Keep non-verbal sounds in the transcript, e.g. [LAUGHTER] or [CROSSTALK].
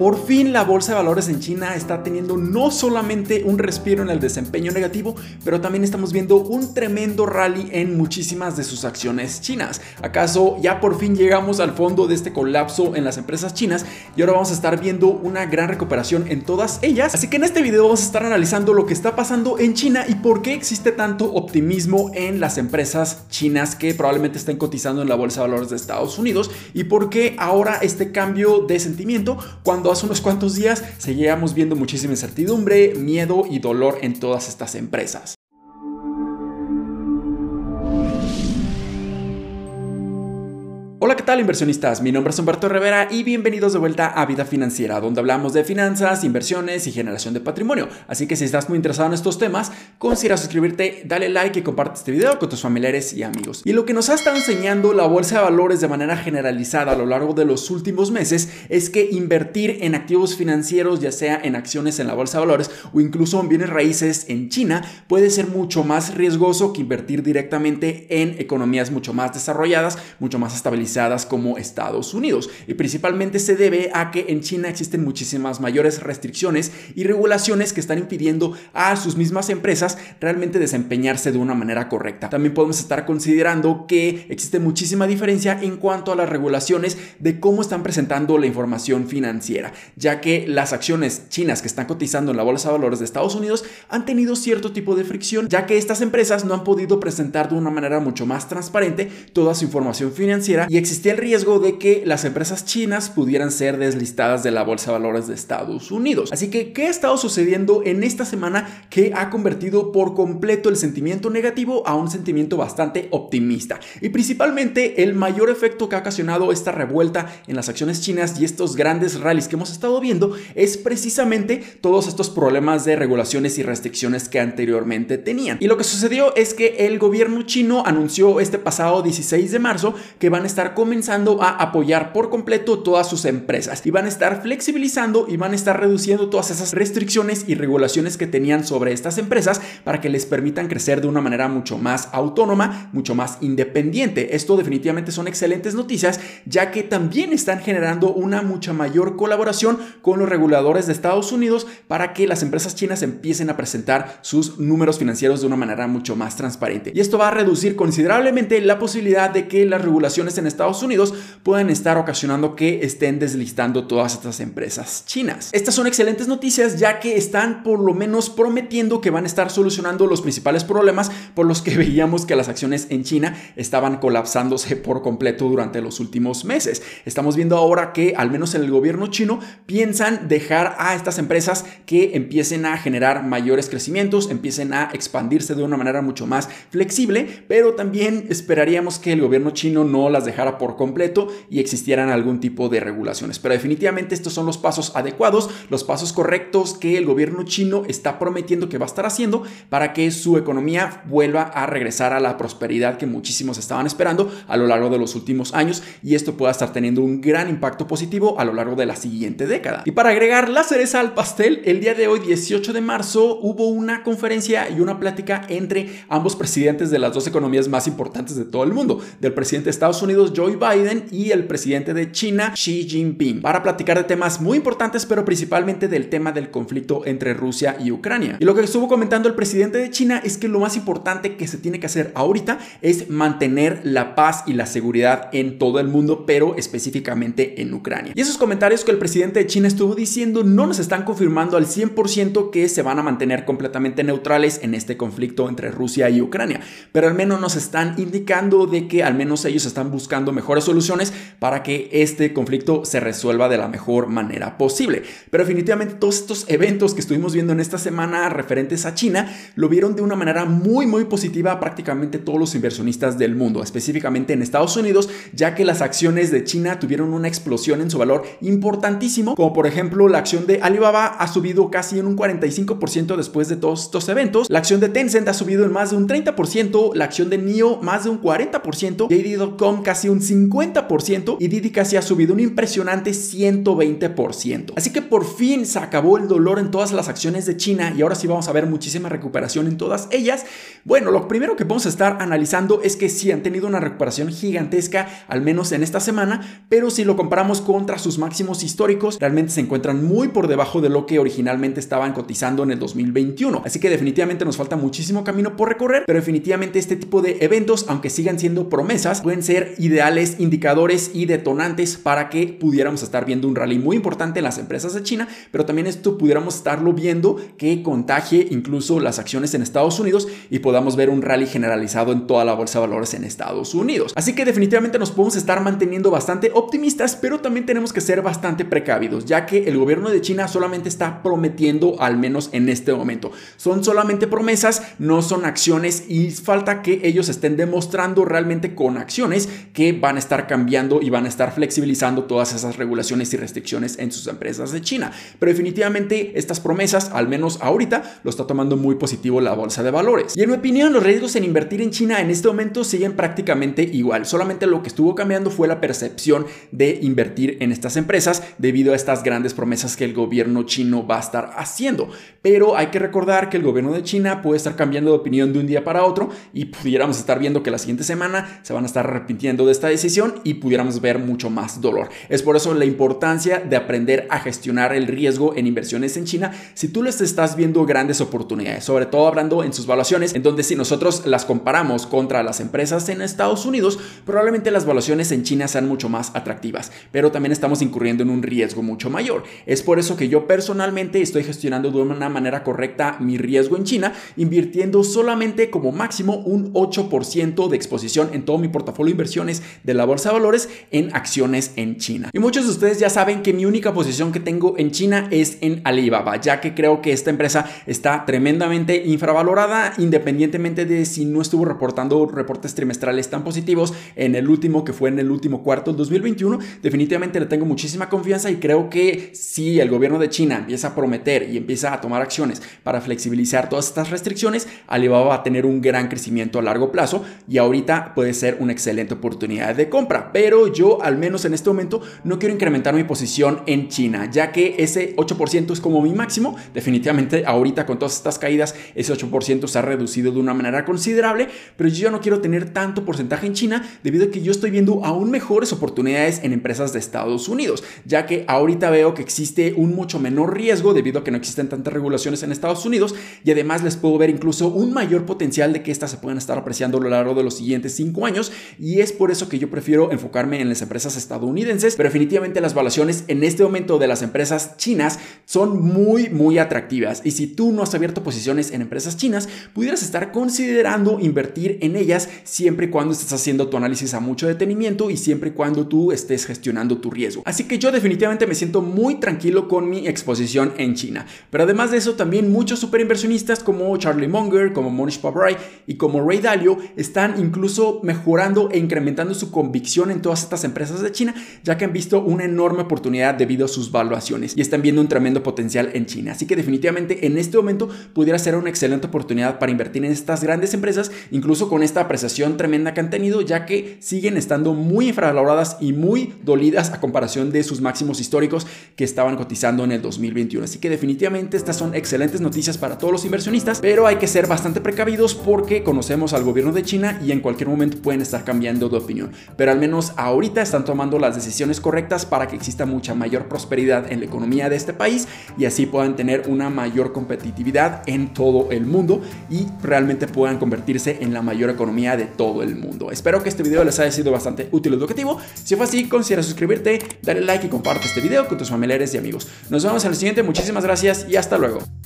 Por fin la bolsa de valores en China está teniendo no solamente un respiro en el desempeño negativo, pero también estamos viendo un tremendo rally en muchísimas de sus acciones chinas. ¿Acaso ya por fin llegamos al fondo de este colapso en las empresas chinas y ahora vamos a estar viendo una gran recuperación en todas ellas? Así que en este video vamos a estar analizando lo que está pasando en China y por qué existe tanto optimismo en las empresas chinas que probablemente estén cotizando en la bolsa de valores de Estados Unidos y por qué ahora este cambio de sentimiento cuando hace unos cuantos días seguíamos viendo muchísima incertidumbre, miedo y dolor en todas estas empresas. Hola, ¿qué tal inversionistas? Mi nombre es Humberto Rivera y bienvenidos de vuelta a Vida Financiera, donde hablamos de finanzas, inversiones y generación de patrimonio. Así que si estás muy interesado en estos temas, considera suscribirte, dale like y comparte este video con tus familiares y amigos. Y lo que nos ha estado enseñando la bolsa de valores de manera generalizada a lo largo de los últimos meses es que invertir en activos financieros, ya sea en acciones en la bolsa de valores o incluso en bienes raíces en China, puede ser mucho más riesgoso que invertir directamente en economías mucho más desarrolladas, mucho más estabilizadas como Estados Unidos. Y principalmente se debe a que en China existen muchísimas mayores restricciones y regulaciones que están impidiendo a sus mismas empresas realmente desempeñarse de una manera correcta. También podemos estar considerando que existe muchísima diferencia en cuanto a las regulaciones de cómo están presentando la información financiera, ya que las acciones chinas que están cotizando en la bolsa de valores de Estados Unidos han tenido cierto tipo de fricción, ya que estas empresas no han podido presentar de una manera mucho más transparente toda su información financiera y existía el riesgo de que las empresas chinas pudieran ser deslistadas de la bolsa de valores de Estados Unidos. Así que, ¿qué ha estado sucediendo en esta semana que ha convertido por completo el sentimiento negativo a un sentimiento bastante optimista? Y principalmente el mayor efecto que ha ocasionado esta revuelta en las acciones chinas y estos grandes rallies que hemos estado viendo es precisamente todos estos problemas de regulaciones y restricciones que anteriormente tenían. Y lo que sucedió es que el gobierno chino anunció este pasado 16 de marzo que van a estar comenzando a apoyar por completo todas sus empresas y van a estar flexibilizando y van a estar reduciendo todas esas restricciones y regulaciones que tenían sobre estas empresas para que les permitan crecer de una manera mucho más autónoma, mucho más independiente. Esto definitivamente son excelentes noticias ya que también están generando una mucha mayor colaboración con los reguladores de Estados Unidos para que las empresas chinas empiecen a presentar sus números financieros de una manera mucho más transparente. Y esto va a reducir considerablemente la posibilidad de que las regulaciones en Estados Unidos pueden estar ocasionando que estén deslistando todas estas empresas chinas. Estas son excelentes noticias ya que están por lo menos prometiendo que van a estar solucionando los principales problemas por los que [LAUGHS] veíamos que las acciones en China estaban colapsándose por completo durante los últimos meses. Estamos viendo ahora que al menos en el gobierno chino piensan dejar a estas empresas que empiecen a generar mayores crecimientos, empiecen a expandirse de una manera mucho más flexible, pero también esperaríamos que el gobierno chino no las dejara por completo y existieran algún tipo de regulaciones. Pero definitivamente estos son los pasos adecuados, los pasos correctos que el gobierno chino está prometiendo que va a estar haciendo para que su economía vuelva a regresar a la prosperidad que muchísimos estaban esperando a lo largo de los últimos años y esto pueda estar teniendo un gran impacto positivo a lo largo de la siguiente década. Y para agregar la cereza al pastel, el día de hoy, 18 de marzo, hubo una conferencia y una plática entre ambos presidentes de las dos economías más importantes de todo el mundo, del presidente de Estados Unidos, Joe Biden y el presidente de China, Xi Jinping, para platicar de temas muy importantes, pero principalmente del tema del conflicto entre Rusia y Ucrania. Y lo que estuvo comentando el presidente de China es que lo más importante que se tiene que hacer ahorita es mantener la paz y la seguridad en todo el mundo, pero específicamente en Ucrania. Y esos comentarios que el presidente de China estuvo diciendo no nos están confirmando al 100% que se van a mantener completamente neutrales en este conflicto entre Rusia y Ucrania, pero al menos nos están indicando de que al menos ellos están buscando mejores soluciones para que este conflicto se resuelva de la mejor manera posible. Pero definitivamente todos estos eventos que estuvimos viendo en esta semana referentes a China lo vieron de una manera muy muy positiva prácticamente todos los inversionistas del mundo, específicamente en Estados Unidos, ya que las acciones de China tuvieron una explosión en su valor importantísimo, como por ejemplo la acción de Alibaba ha subido casi en un 45% después de todos estos eventos, la acción de Tencent ha subido en más de un 30%, la acción de NIO más de un 40%, JD.com casi un un 50% y Didi casi ha subido un impresionante 120%. Así que por fin se acabó el dolor en todas las acciones de China y ahora sí vamos a ver muchísima recuperación en todas ellas. Bueno, lo primero que vamos a estar analizando es que sí han tenido una recuperación gigantesca, al menos en esta semana, pero si lo comparamos contra sus máximos históricos, realmente se encuentran muy por debajo de lo que originalmente estaban cotizando en el 2021. Así que definitivamente nos falta muchísimo camino por recorrer, pero definitivamente este tipo de eventos, aunque sigan siendo promesas, pueden ser ideales indicadores y detonantes para que pudiéramos estar viendo un rally muy importante en las empresas de China, pero también esto pudiéramos estarlo viendo que contagie incluso las acciones en Estados Unidos y podamos ver un rally generalizado en toda la bolsa de valores en Estados Unidos. Así que definitivamente nos podemos estar manteniendo bastante optimistas, pero también tenemos que ser bastante precavidos, ya que el gobierno de China solamente está prometiendo, al menos en este momento. Son solamente promesas, no son acciones y falta que ellos estén demostrando realmente con acciones que van a estar cambiando y van a estar flexibilizando todas esas regulaciones y restricciones en sus empresas de China. Pero definitivamente estas promesas, al menos ahorita, lo está tomando muy positivo la bolsa de valores. Y en opinión, los riesgos en invertir en China en este momento siguen prácticamente igual. Solamente lo que estuvo cambiando fue la percepción de invertir en estas empresas debido a estas grandes promesas que el gobierno chino va a estar haciendo. Pero hay que recordar que el gobierno de China puede estar cambiando de opinión de un día para otro y pudiéramos estar viendo que la siguiente semana se van a estar arrepintiendo de esta decisión y pudiéramos ver mucho más dolor. Es por eso la importancia de aprender a gestionar el riesgo en inversiones en China si tú les estás viendo grandes oportunidades, sobre todo hablando en sus valuaciones, en donde si nosotros las comparamos contra las empresas en Estados Unidos, probablemente las valuaciones en China sean mucho más atractivas, pero también estamos incurriendo en un riesgo mucho mayor. Es por eso que yo personalmente estoy gestionando de una manera correcta mi riesgo en China, invirtiendo solamente como máximo un 8% de exposición en todo mi portafolio de inversiones de la bolsa de valores en acciones en China. Y muchos de ustedes ya saben que mi única posición que tengo en China es en Alibaba, ya que creo que esta empresa está tremendamente infravalorada independientemente de si no estuvo reportando reportes trimestrales tan positivos en el último que fue en el último cuarto del 2021. Definitivamente le tengo muchísima confianza y creo que si el gobierno de China empieza a prometer y empieza a tomar acciones para flexibilizar todas estas restricciones, Alibaba va a tener un gran crecimiento a largo plazo y ahorita puede ser una excelente oportunidad de compra. Pero yo al menos en este momento no quiero incrementar mi posición en China, ya que ese 8% es como mi máximo. Definitivamente ahorita con todas estas caídas ese 8% se ha reducido de una manera considerable, pero yo ya no quiero tener tanto porcentaje en China debido a que yo estoy viendo aún mejores oportunidades en empresas de Estados Unidos, ya que ahorita veo que existe un mucho menor riesgo debido a que no existen tantas regulaciones en Estados Unidos y además les puedo ver incluso un mayor potencial de que estas se puedan estar apreciando a lo largo de los siguientes 5 años y es por eso que yo prefiero enfocarme en las empresas estadounidenses, pero definitivamente las valuaciones en este momento de las empresas chinas son muy muy atractivas y si tú no has abierto posiciones en empresas chinas, pudieras estar considerando invertir en ellas siempre y cuando estés haciendo tu análisis a mucho detenimiento y siempre y cuando tú estés gestionando tu riesgo. Así que yo definitivamente me siento muy tranquilo con mi exposición en China. Pero además de eso, también muchos super inversionistas como Charlie Munger, como Monish Pabrai y como Ray Dalio están incluso mejorando e incrementando su convicción en todas estas empresas de China, ya que han visto una enorme oportunidad debido a sus valuaciones y están viendo un tremendo potencial en China. Así que definitivamente en este momento pudiera ser una excelente oportunidad para invertir en estas grandes empresas, incluso con esta apreciación tremenda que han tenido, ya que siguen estando muy infravaloradas y muy dolidas a comparación de sus máximos históricos que estaban cotizando en el 2021. Así que definitivamente estas son excelentes noticias para todos los inversionistas, pero hay que ser bastante precavidos porque conocemos al gobierno de China y en cualquier momento pueden estar cambiando de opinión. Pero al menos ahorita están tomando las decisiones correctas para que exista mucha mayor prosperidad en la economía de este país y así puedan tener una mayor competitividad en todo el mundo y realmente puedan convertirse en la mayor economía de todo el mundo. Espero que este video les haya sido bastante útil y educativo. Si fue así, considera suscribirte, darle like y comparte este video con tus familiares y amigos. Nos vemos en el siguiente, muchísimas gracias y hasta luego.